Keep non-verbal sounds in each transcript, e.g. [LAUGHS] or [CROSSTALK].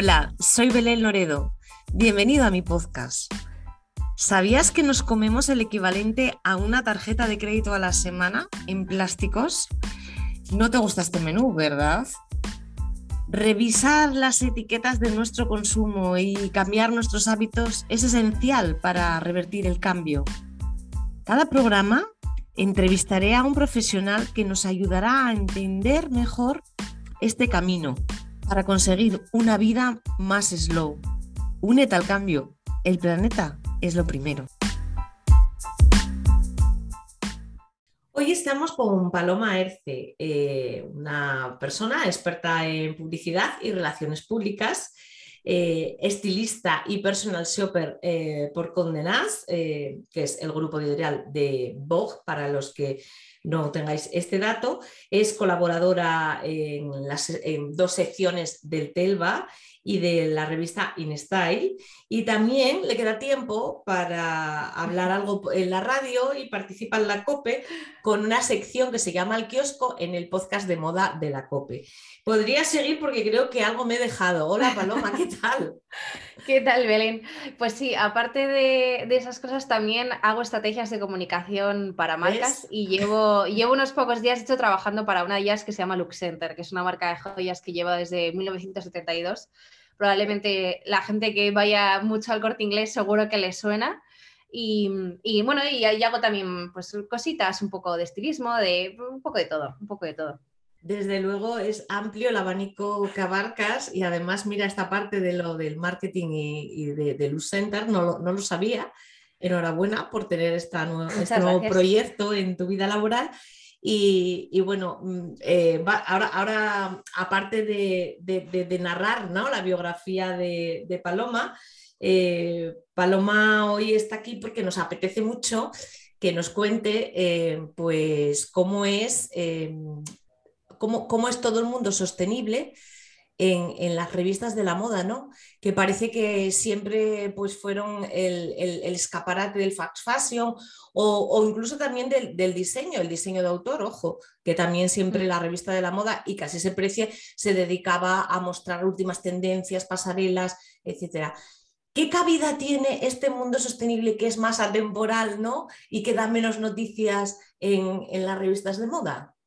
Hola, soy Belén Loredo. Bienvenido a mi podcast. ¿Sabías que nos comemos el equivalente a una tarjeta de crédito a la semana en plásticos? No te gusta este menú, ¿verdad? Revisar las etiquetas de nuestro consumo y cambiar nuestros hábitos es esencial para revertir el cambio. Cada programa entrevistaré a un profesional que nos ayudará a entender mejor este camino para conseguir una vida más slow. Únete al cambio. El planeta es lo primero. Hoy estamos con Paloma Erce, eh, una persona experta en publicidad y relaciones públicas, eh, estilista y personal shopper eh, por Condenas, que es el grupo editorial de Vogue, para los que no tengáis este dato, es colaboradora en, las, dos secciones del Telva y de la revista InStyle. Y también le queda tiempo para hablar algo en la radio y participa en la COPE con una sección que se llama El kiosco en el podcast de moda de la COPE. Podría seguir porque creo que algo me he dejado. Hola Paloma, ¿qué tal? [LAUGHS] ¿Qué tal, Belén? Pues sí, aparte de, esas cosas, también hago estrategias de comunicación para marcas y llevo, llevo unos pocos días hecho trabajando para una de ellas que se llama Lux Center, que es una marca de joyas que lleva desde 1972. Probablemente la gente que vaya mucho al corte inglés seguro que le suena. Y, bueno, y, y hago también pues, cositas, un poco de estilismo, de un poco de todo, un poco de todo. Desde luego es amplio el abanico que abarcas y además mira esta parte de lo del marketing y, de, de Luz Center, no lo, sabía. Enhorabuena por tener esta este nuevo proyecto en tu vida laboral. Y, bueno, mm, eh, ahora, ahora, aparte de, narrar ¿no? la biografía de, Paloma, eh, Paloma hoy está aquí porque nos apetece mucho que nos cuente eh, pues cómo es cómo, es todo el mundo sostenible en, las revistas de la moda, ¿no? Que parece que siempre pues, fueron el, escaparate del fast fashion o, incluso también del, diseño, el diseño de autor, ojo, que también siempre mm. la revista de la moda y casi se precie se dedicaba a mostrar últimas tendencias, pasarelas, etc. ¿Qué cabida tiene este mundo sostenible que es más atemporal, ¿no? Y que da menos noticias en, en las revistas de moda?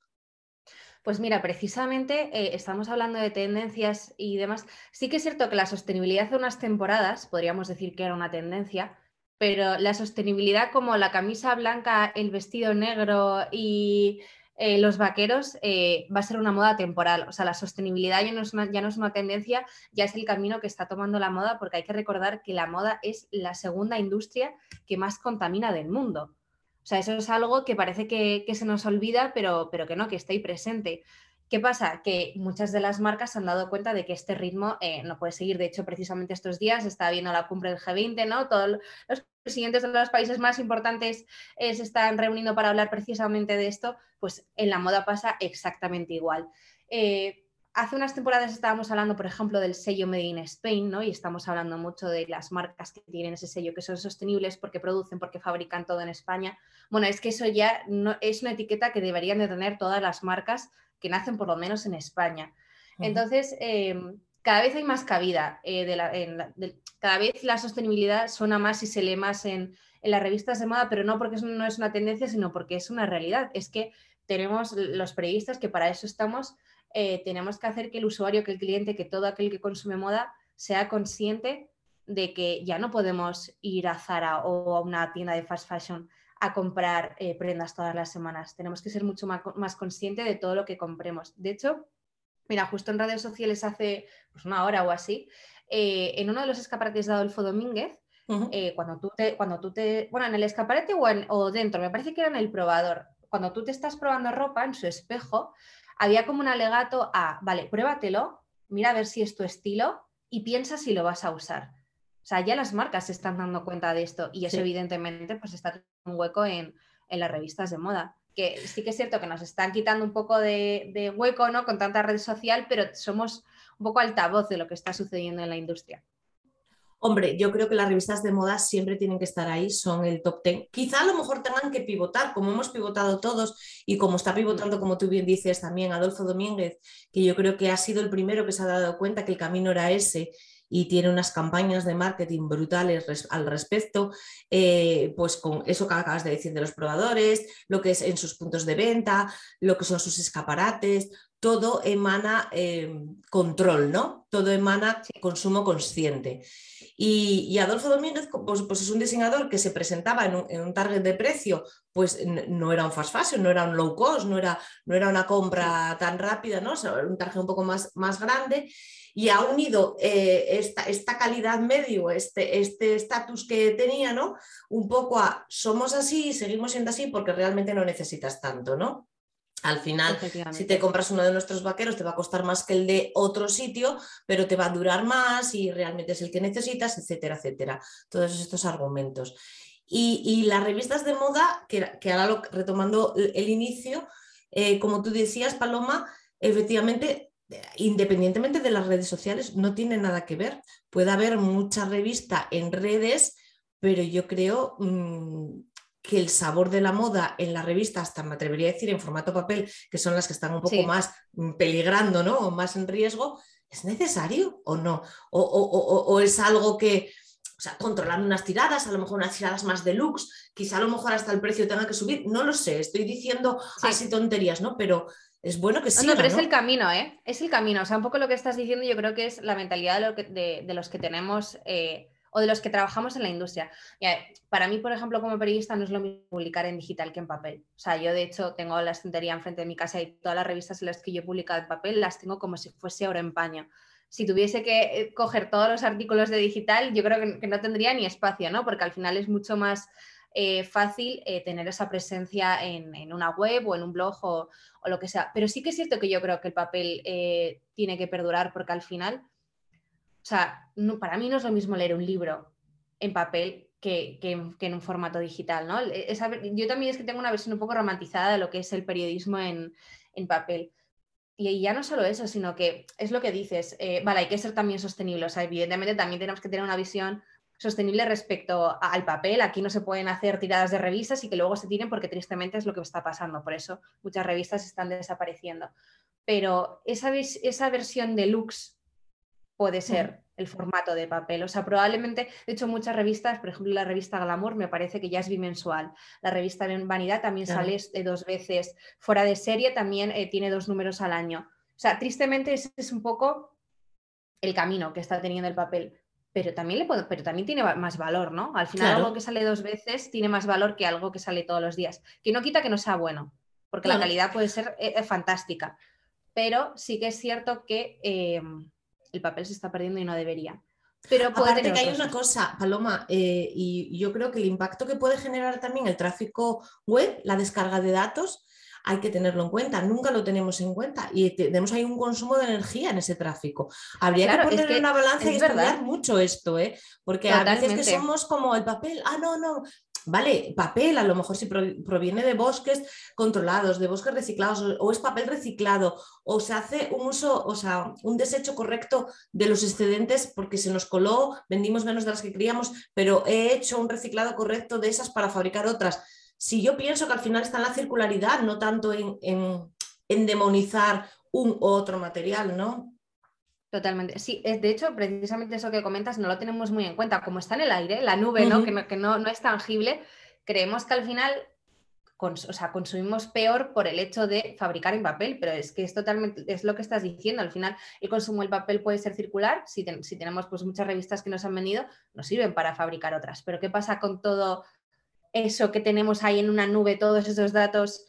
Pues mira, precisamente eh, estamos hablando de tendencias y demás. Sí que es cierto que la sostenibilidad hace unas temporadas, podríamos decir que era una tendencia, pero la sostenibilidad como la camisa blanca, el vestido negro y eh, los vaqueros eh, va a ser una moda temporal. O sea, la sostenibilidad ya no, es ya no es una tendencia, ya es el camino que está tomando la moda, porque hay que recordar que la moda es la segunda industria que más contamina del mundo. O sea, eso es algo que parece que, se nos olvida, pero, pero, que no, que está ahí presente. ¿Qué pasa? Que muchas de las marcas se han dado cuenta de que este ritmo eh, no puede seguir. De hecho, precisamente estos días está viendo la cumbre del G20, ¿no? Todos los presidentes de los países más importantes eh, se están reuniendo para hablar precisamente de esto. Pues en la moda pasa exactamente igual. Eh, hace unas temporadas estábamos hablando, por ejemplo, del sello Made in Spain, ¿no? Y estamos hablando mucho de las marcas que tienen ese sello, que son sostenibles porque producen, porque fabrican todo en España. Bueno, es que eso ya no, es una etiqueta que deberían de tener todas las marcas que nacen por lo menos en España. Entonces, em, cada vez hay más cabida, eh, de la, cada vez la sostenibilidad suena más y se lee más en, en las revistas de moda, pero no porque no es una tendencia, sino porque es una realidad. Es que tenemos los periodistas que para eso estamos eh, tenemos que hacer que el usuario, que el cliente, que todo aquel que consume moda sea consciente de que ya no podemos ir a Zara o a una tienda de fast fashion a comprar eh, prendas todas las semanas. Tenemos que ser mucho más, más conscientes de todo lo que compremos. De hecho, mira, justo en redes sociales hace pues, una hora o así, eh, en uno de los escaparates de Adolfo Domínguez, cuando, tú te, cuando tú te, bueno, en el escaparate o, o dentro, me parece que era en el probador, cuando tú te estás probando ropa en su espejo, había como un alegato a, vale, pruébatelo, mira a ver si es tu estilo y piensa si lo vas a usar. O sea, ya las marcas se están dando cuenta de esto y eso evidentemente pues está un hueco en, las revistas de moda. Que sí que es cierto que nos están quitando un poco de, de hueco ¿no? con tanta red social, pero somos un poco altavoz de lo que está sucediendo en la industria. Hombre, yo creo que las revistas de moda siempre tienen que estar ahí, son el top ten. Quizá a lo mejor tengan que pivotar, como hemos pivotado todos y como está pivotando, como tú bien dices también, Adolfo Domínguez, que yo creo que ha sido el primero que se ha dado cuenta que el camino era ese y tiene unas campañas de marketing brutales al respecto, eh, pues con eso que acabas de decir de los probadores, lo que es en sus puntos de venta, lo que son sus escaparates, todo emana eh, control, ¿no? Todo emana consumo consciente. Y, Adolfo Domínguez pues, pues, es un diseñador que se presentaba en un, target de precio, pues no era un fast fashion, no era un low cost, no era, no era una compra tan rápida, ¿no? un target un poco más, más grande y ha unido eh, esta, esta, calidad medio, este estatus este que tenía, ¿no? Un poco a somos así, seguimos siendo así porque realmente no necesitas tanto, ¿no? Al final, si te compras uno de nuestros vaqueros, te va a costar más que el de otro sitio, pero te va a durar más y realmente es el que necesitas, etcétera, etcétera. Todos estos argumentos. Y, las revistas de moda, que, que ahora lo, retomando el, inicio, eh, como tú decías, Paloma, efectivamente, independientemente de las redes sociales, no tiene nada que ver. Puede haber mucha revista en redes, pero yo creo mm, que el sabor de la moda en la revista, hasta me atrevería a decir en formato papel, que son las que están un poco más mm, peligrando, ¿no? O más en riesgo, ¿es necesario o no? O, es algo que, o sea, controlar unas tiradas, a lo mejor unas tiradas más deluxe, quizá a lo mejor hasta el precio tenga que subir, no lo sé, estoy diciendo así tonterías, ¿no? Pero es bueno que sí. No, pero es el camino, ¿eh? Es el camino. O sea, un poco lo que estás diciendo, yo creo que es la mentalidad de, los que tenemos. Eh, o de los que trabajamos en la industria. para mí, por ejemplo, como periodista no es lo mismo publicar en digital que en papel. O sea, yo de hecho tengo la estantería enfrente de mi casa y todas las revistas en las que yo he publicado en papel las tengo como si fuese oro en paño. Si tuviese que eh, coger todos los artículos de digital, yo creo que, no tendría ni espacio, ¿no? Porque al final es mucho más eh, fácil eh, tener esa presencia en, una web o en un blog o, lo que sea. Pero sí que es cierto que yo creo que el papel tiene que perdurar porque al final o sea, para mí no es lo mismo leer un libro en papel que, en un formato digital, ¿no? yo también es que tengo una versión un poco romantizada de lo que es el periodismo en, papel. Y ya no solo eso, sino que es lo que dices, eh, vale, hay que ser también sostenible. O sea, evidentemente también tenemos que tener una visión sostenible respecto al papel. Aquí no se pueden hacer tiradas de revistas y que luego se tiren porque tristemente es lo que está pasando. Por eso muchas revistas están desapareciendo. Pero esa, esa versión deluxe puede ser el formato de papel. O sea, probablemente, de hecho, muchas revistas, por ejemplo, la revista Glamour me parece que ya es bimensual. La revista Vanidad también sale dos veces. Fuera de serie también eh, tiene dos números al año. O sea, tristemente ese es un poco el camino que está teniendo el papel. Pero también, le puedo, pero también tiene más valor, ¿no? Al final algo que sale dos veces tiene más valor que algo que sale todos los días. Que no quita que no sea bueno, porque la calidad puede ser eh, eh, fantástica. Pero sí que es cierto que el papel se está perdiendo y no debería. Pero Aparte que hay una cosa, Paloma, eh, y yo creo que el impacto que puede generar también el tráfico web, la descarga de datos, hay que tenerlo en cuenta. Nunca lo tenemos en cuenta y tenemos ahí un consumo de energía en ese tráfico. Habría que poner en una balanza y estudiar mucho esto, ¿eh? porque a veces que somos como el papel, ah, no, no, Vale, papel, a lo mejor si proviene de bosques controlados, de bosques reciclados, o es papel reciclado, o se hace un uso, o sea, un desecho correcto de los excedentes porque se nos coló, vendimos menos de las que queríamos, pero he hecho un reciclado correcto de esas para fabricar otras. Si yo pienso que al final está en la circularidad, no tanto en, en demonizar un u otro material, ¿no? Totalmente. Sí, de hecho, precisamente eso que comentas no lo tenemos muy en cuenta. Como está en el aire, la nube, ¿no? Que, no, que no, es tangible, creemos que al final o sea, consumimos peor por el hecho de fabricar en papel, pero es que es totalmente, es lo que estás diciendo. Al final, el consumo del papel puede ser circular. Si, si tenemos pues, muchas revistas que nos han venido, nos sirven para fabricar otras. Pero ¿qué pasa con todo eso que tenemos ahí en una nube, todos esos datos?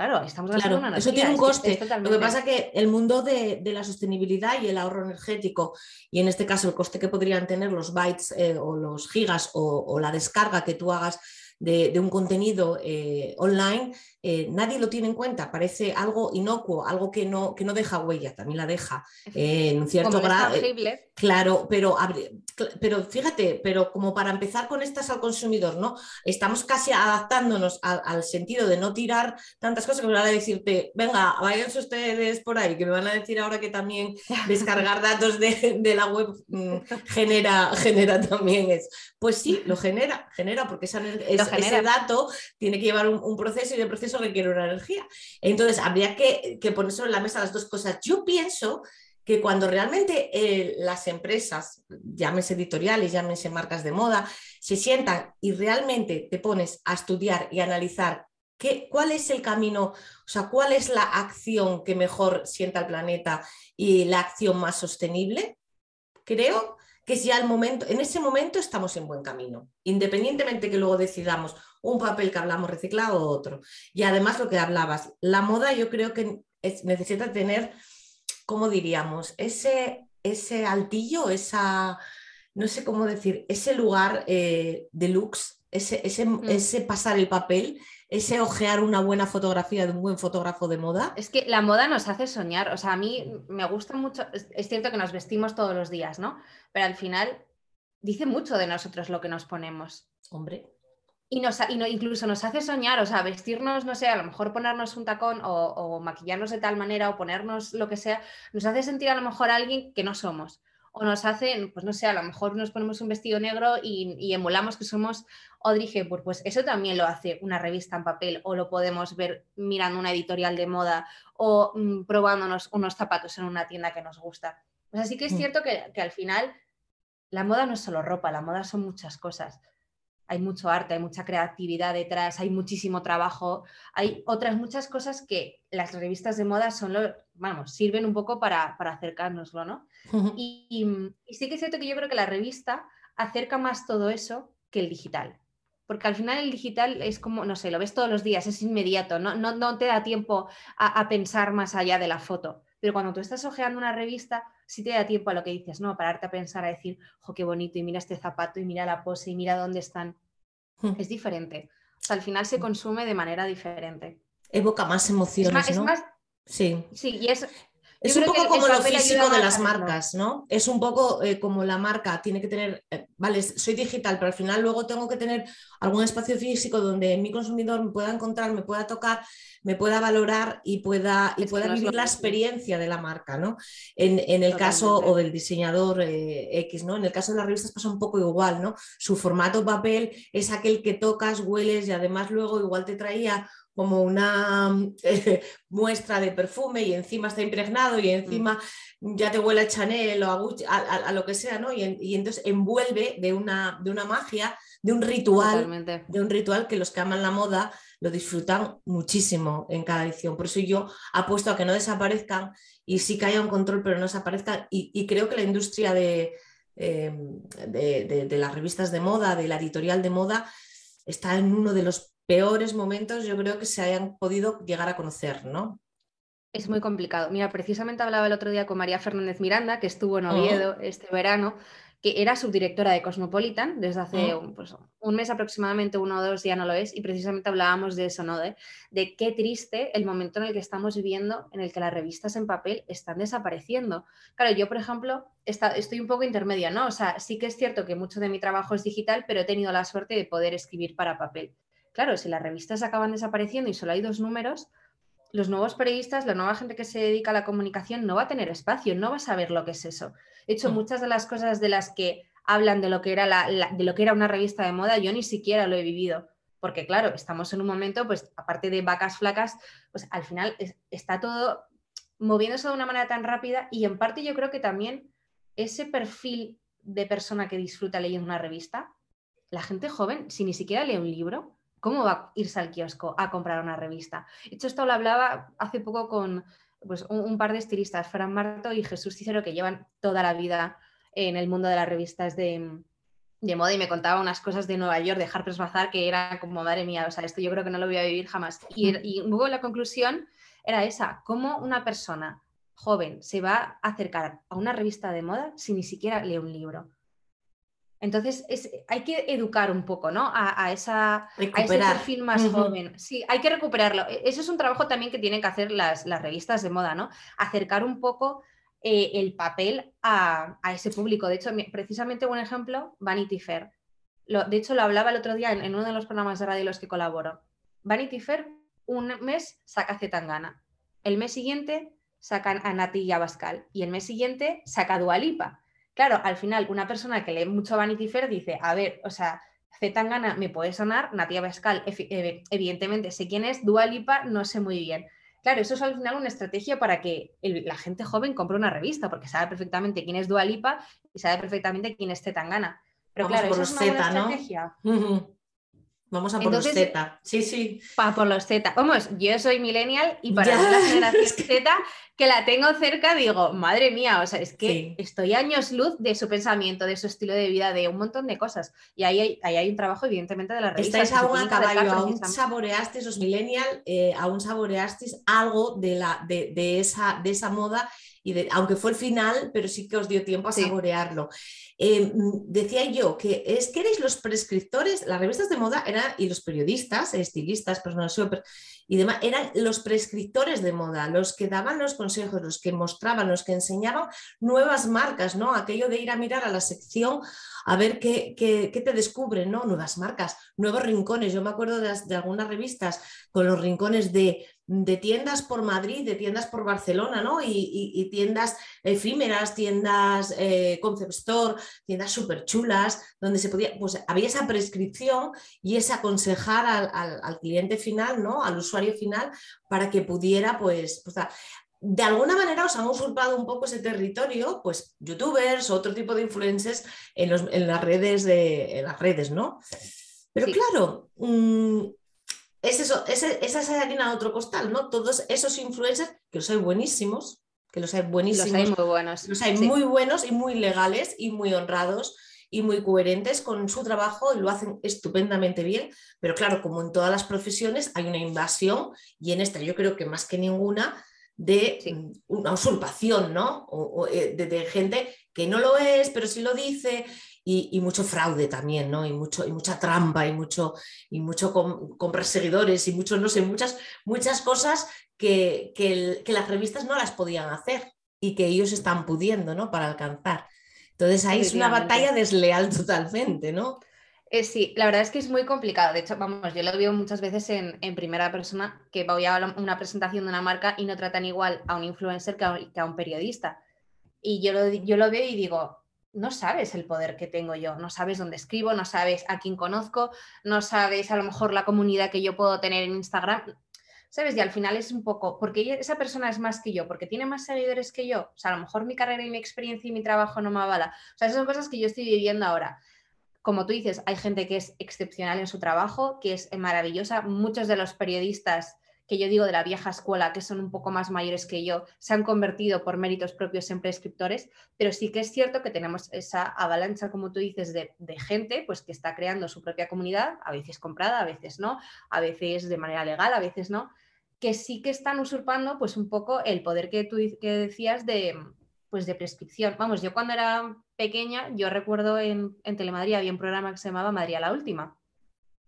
Claro, estamos claro, una Eso tiene un coste. Lo que pasa es que el mundo de, la sostenibilidad y el ahorro energético, y en este caso el coste que podrían tener los bytes eh, o los gigas o, la descarga que tú hagas de, un contenido eh, online, eh, nadie lo tiene en cuenta, parece algo inocuo, algo que no, que no deja huella, también la deja en un cierto grado. Claro, pero, pero fíjate, pero como para empezar con estas al consumidor, ¿no? Estamos casi adaptándonos al sentido de no tirar tantas cosas que me van a decirte, venga, váyanse ustedes por ahí, que me van a decir ahora que también [LAUGHS] descargar datos de, la web mm, genera, genera también es. Pues sí, lo genera, genera, porque ese dato tiene que llevar un, proceso y el proceso requiere una energía. Entonces, habría que, que poner sobre la mesa las dos cosas. Yo pienso que cuando realmente eh, las empresas, llámese editoriales, llámese marcas de moda, se sientan y realmente te pones a estudiar y analizar qué, cuál es el camino, o sea, cuál es la acción que mejor sienta el planeta y la acción más sostenible, creo que ya el momento, en ese momento estamos en buen camino, independientemente que luego decidamos un papel que hablamos reciclado o otro. Y además lo que hablabas, la moda yo creo que necesita tener ¿cómo diríamos? Ese, ese altillo, esa, no sé cómo decir, ese lugar eh, deluxe, ese, ese, mm. ese pasar el papel, ese ojear una buena fotografía de un buen fotógrafo de moda. Es que la moda nos hace soñar, o sea, a mí me gusta mucho, es cierto que nos vestimos todos los días, ¿no? Pero al final dice mucho de nosotros lo que nos ponemos. Hombre. Y, nos, y no, incluso nos hace soñar, o sea, vestirnos, no sé, a lo mejor ponernos un tacón o, maquillarnos de tal manera o ponernos lo que sea, nos hace sentir a lo mejor a alguien que no somos. O nos hace, pues no sé, a lo mejor nos ponemos un vestido negro y, emulamos que somos Audrey Hepburn. Pues eso también lo hace una revista en papel o lo podemos ver mirando una editorial de moda o mm, probándonos unos zapatos en una tienda que nos gusta. Pues así que es mm. cierto que, que al final la moda no es solo ropa, la moda son muchas cosas hay mucho arte, hay mucha creatividad detrás, hay muchísimo trabajo, hay otras muchas cosas que las revistas de moda son lo, vamos, sirven un poco para, para acercárnoslo, ¿no? y, sí que es cierto que yo creo que la revista acerca más todo eso que el digital. Porque al final el digital es como, no sé, lo ves todos los días, es inmediato, no, no, te da tiempo a, pensar más allá de la foto. Pero cuando tú estás hojeando una revista, sí te da tiempo a lo que dices, ¿no? Pararte a pensar, a decir, jo, qué bonito, y mira este zapato, y mira la pose, y mira dónde están. Hmm. Es diferente. O sea, al final se consume de manera diferente. Evoca más emociones, es más, sí. Sí, y es, es un poco como lo físico de las marcas, ¿no? Es un poco eh, como la marca tiene que tener, eh, vale, soy digital, pero al final luego tengo que tener algún espacio físico donde mi consumidor me pueda encontrar, me pueda tocar, me pueda valorar y pueda, y pueda vivir la experiencia de la marca, ¿no? En, el caso o del diseñador eh, X, ¿no? En el caso de las revistas pasa un poco igual, ¿no? Su formato papel es aquel que tocas, hueles y además luego igual te traía como una eh, [LAUGHS] muestra de perfume y encima está impregnado y encima ya te huele a Chanel o a, lo que sea, ¿no? Y, entonces envuelve de una, de una magia, de un ritual, de un ritual que los que aman la moda lo disfrutan muchísimo en cada edición. Por eso yo apuesto a que no desaparezcan y sí que haya un control, pero no desaparezcan. Y, creo que la industria de, em, de, de las revistas de moda, de la editorial de moda, está en uno de los peores momentos yo creo que se hayan podido llegar a conocer, ¿no? Es muy complicado. Mira, precisamente hablaba el otro día con María Fernández Miranda, que estuvo en Oviedo este verano, que era subdirectora de Cosmopolitan desde hace pues, un, mes aproximadamente, uno o dos, ya no lo es, y precisamente hablábamos de eso, ¿no? De, qué triste el momento en el que estamos viviendo, en el que las revistas en papel están desapareciendo. Claro, yo, por ejemplo, estoy un poco intermedia, ¿no? O sea, sí que es cierto que mucho de mi trabajo es digital, pero he tenido la suerte de poder escribir para papel. Claro, si las revistas acaban desapareciendo y solo hay dos números, los nuevos periodistas, la nueva gente que se dedica a la comunicación no va a tener espacio, no va a saber lo que es eso. De hecho, mm. muchas de las cosas de las que hablan de lo que era, de lo que era una revista de moda, yo ni siquiera lo he vivido. Porque claro, estamos en un momento, pues aparte de vacas flacas, pues al final está todo moviéndose de una manera tan rápida y en parte yo creo que también ese perfil de persona que disfruta leyendo una revista, la gente joven, si ni siquiera lee un libro, ¿cómo va a irse al kiosco a comprar una revista? De hecho, esto lo hablaba hace poco con pues, un, par de estilistas, Fran Marto y Jesús Cicero, que llevan toda la vida en el mundo de las revistas de, moda y me contaba unas cosas de Nueva York, de Harper's Bazaar, que era como, madre mía, o sea, esto yo creo que no lo voy a vivir jamás. Y, y luego la conclusión era esa, cómo una persona joven se va a acercar a una revista de moda si ni siquiera lee un libro. Entonces hay que educar un poco, ¿no? A, esa, ese perfil más joven. Sí, hay que recuperarlo. E, eso es un trabajo también que tienen que hacer las, revistas de moda, ¿no? Acercar un poco eh, el papel a, ese público. De hecho, precisamente un ejemplo, Vanity Fair. de hecho, lo hablaba el otro día en, uno de los programas de radio en los que colaboro. Vanity Fair, un mes saca Zetangana. El mes siguiente sacan a Nati y Abascal. Y el mes siguiente saca Dualipa Claro, al final, una persona que lee mucho Vanity Fair dice, a ver, o sea, Zetangana me puede sonar, Natia Bascal, eh, evidentemente sé quién es, Dualipa no sé muy bien. Claro, eso es al final una estrategia para que la gente joven compre una revista, porque sabe perfectamente quién es Dualipa y sabe perfectamente quién es Zetangana. Pero claro, eso es una buena estrategia. [LAUGHS] Vamos a por los Z. Sí, sí. Para por los Z. Vamos, yo soy millennial y para mí la [LAUGHS] generación Z, que la tengo cerca, digo, madre mía, o sea, es que estoy años luz de su pensamiento, de su estilo de vida, de un montón de cosas. Y ahí hay, ahí hay un trabajo, evidentemente, de la revista. Estáis aún a caballo, aún saboreasteis, los millennial, eh, aún saboreasteis algo de, la, de, esa, de esa moda y de, aunque fue el final, pero sí que os dio tiempo a saborearlo. Eh, decía yo que es que erais los prescriptores, las revistas de moda eran, y los periodistas, estilistas, personas y demás, eran los prescriptores de moda, los que daban los consejos, los que mostraban, los que enseñaban nuevas marcas, ¿no? Aquello de ir a mirar a la sección a ver qué, te descubren, ¿no? Nuevas marcas, nuevos rincones. Yo me acuerdo de algunas revistas con los rincones de de tiendas por Madrid, de tiendas por Barcelona, ¿no? Y, tiendas efímeras, tiendas eh, concept store, tiendas súper chulas, donde se podía, pues había esa prescripción y ese aconsejar al, cliente final, ¿no? Al usuario final, para que pudiera, pues, pues de alguna manera os han usurpado un poco ese territorio, pues youtubers, otro tipo de influencers en, las redes de las redes, ¿no? Pero claro, mm, es eso, esa es harina de otro costal, ¿no? Todos esos influencers, que los hay buenísimos, que los hay buenísimos. Los hay muy buenos. Los hay muy buenos y muy legales y muy honrados y muy coherentes con su trabajo y lo hacen estupendamente bien, pero claro, como en todas las profesiones hay una invasión y en esta yo creo que más que ninguna de una usurpación, ¿no? Eh, de, gente que no lo es, pero sí lo dice, y, mucho fraude también, ¿no? Y, mucho, y mucha trampa y mucho, y mucho comprar seguidores y mucho, no sé, muchas, muchas cosas que, que, las revistas no las podían hacer y que ellos están pudiendo, ¿no? Para alcanzar. Entonces ahí es una batalla desleal totalmente, ¿no? Eh, sí, la verdad es que es muy complicado. De hecho, vamos, yo lo veo muchas veces en, en, primera persona, que voy a una presentación de una marca y no tratan igual a un influencer que a, que a un periodista. Y yo lo, yo lo veo y digo, no sabes el poder que tengo yo, no sabes dónde escribo, no sabes a quién conozco, no sabes a lo mejor la comunidad que yo puedo tener en Instagram, ¿sabes? Y al final es un poco, porque esa persona es más que yo, porque tiene más seguidores que yo, o sea, a lo mejor mi carrera y mi experiencia y mi trabajo no me avala, o sea, esas son cosas que yo estoy viviendo ahora. Como tú dices, hay gente que es excepcional en su trabajo, que es maravillosa, muchos de los periodistas que yo digo de la vieja escuela, que son un poco más mayores que yo, se han convertido por méritos propios en prescriptores, pero sí que es cierto que tenemos esa avalancha, como tú dices, de, gente pues, que está creando su propia comunidad, a veces comprada, a veces no, a veces de manera legal, a veces no, que sí que están usurpando pues, un poco el poder que tú que decías de, pues, de prescripción. Vamos, yo cuando era pequeña, yo recuerdo en, en Telemadrid había un programa que se llamaba Madrid la Última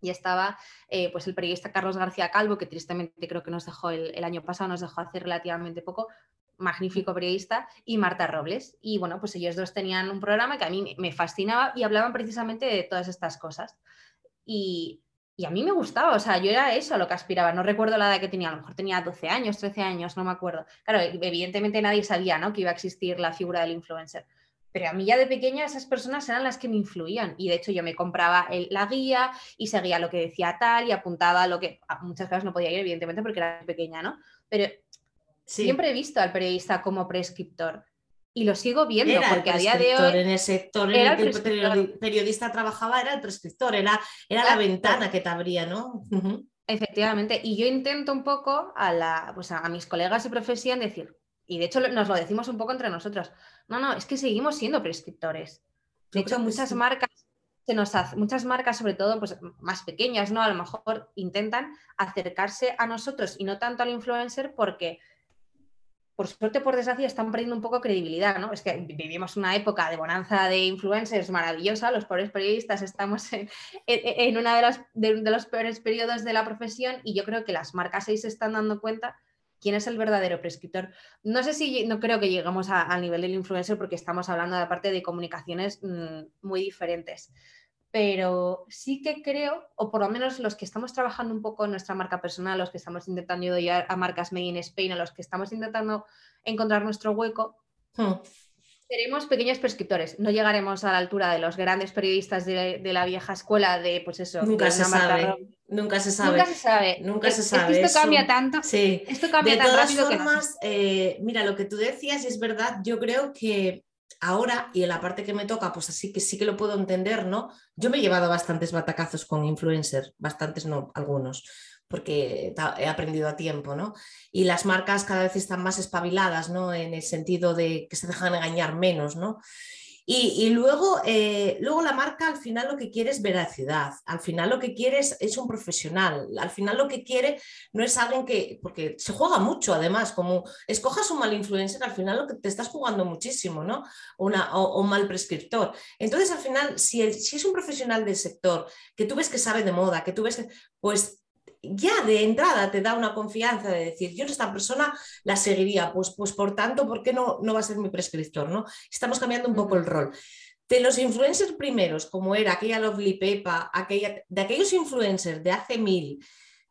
y estaba eh, pues el periodista Carlos García Calvo, que tristemente creo que nos dejó el, año pasado, nos dejó hace relativamente poco, magnífico periodista, y Marta Robles. Y bueno, pues ellos dos tenían un programa que a mí me fascinaba y hablaban precisamente de todas estas cosas. Y, y a mí me gustaba, o sea, yo era eso a lo que aspiraba. No recuerdo la edad que tenía, a lo mejor tenía 12 años, 13 años, no me acuerdo. Claro, evidentemente nadie sabía ¿no? que iba a existir la figura del influencer pero a mí ya de pequeña esas personas eran las que me influían y de hecho yo me compraba la guía y seguía lo que decía tal y apuntaba lo que a muchas veces no podía ir evidentemente porque era pequeña, ¿no? Pero siempre he visto al periodista como prescriptor y lo sigo viendo porque a día de hoy en el sector en el que el periodista trabajaba era el prescriptor, era, era la ventana que te abría, ¿no? Efectivamente, y yo intento un poco a, la, pues a mis colegas de profesión decir, y de hecho nos lo decimos un poco entre nosotros. No, no, es que seguimos siendo prescriptores. De hecho, muchas marcas se nos hace, muchas marcas, sobre todo pues, más pequeñas, ¿no? A lo mejor intentan acercarse a nosotros y no tanto al influencer porque por suerte por desgracia, están perdiendo un poco credibilidad, ¿no? Es que vivimos una época de bonanza de influencers maravillosa, los pobres periodistas estamos en, uno de, de, los peores periodos de la profesión y yo creo que las marcas ahí se están dando cuenta quién es el verdadero prescriptor. No sé si, no creo que lleguemos al nivel del influencer porque estamos hablando de parte de comunicaciones mm, muy diferentes pero sí que creo, o por lo menos los que estamos trabajando un poco en nuestra marca personal, los que estamos intentando ir a marcas Made in Spain, a los que estamos intentando encontrar nuestro hueco, hmm. Seremos pequeños prescriptores. No llegaremos a la altura de los grandes periodistas de, la vieja escuela de, pues eso, nunca se sabe. Nunca se sabe. Nunca se sabe. Nunca se sabe. esto cambia tanto. Sí. Esto cambia de tan todas rápido formas, eh, mira, lo que tú decías es verdad. Yo creo que ahora, y en la parte que me toca, pues así que sí que lo puedo entender, ¿no? Yo me he llevado bastantes batacazos con influencers, bastantes no, algunos, porque he aprendido a tiempo, ¿no? Y las marcas cada vez están más espabiladas, ¿no? En el sentido de que se dejan engañar menos, ¿no? Y, luego, eh, luego la marca al final lo que quiere es veracidad, al final lo que quiere es, un profesional, al final lo que quiere no es alguien que, porque se juega mucho además, como escojas un mal influencer, al final lo que te estás jugando muchísimo, ¿no? Una, o, un mal prescriptor. Entonces al final, si, es un profesional del sector, que tú ves que sabe de moda, que tú ves que, pues ya de entrada te da una confianza de decir, yo esta persona la seguiría, pues, pues por tanto, ¿por qué no, no va a ser mi prescriptor? ¿no? Estamos cambiando un poco el rol. De los influencers primeros, como era aquella Lovely Pepa, aquella, de aquellos influencers de hace mil,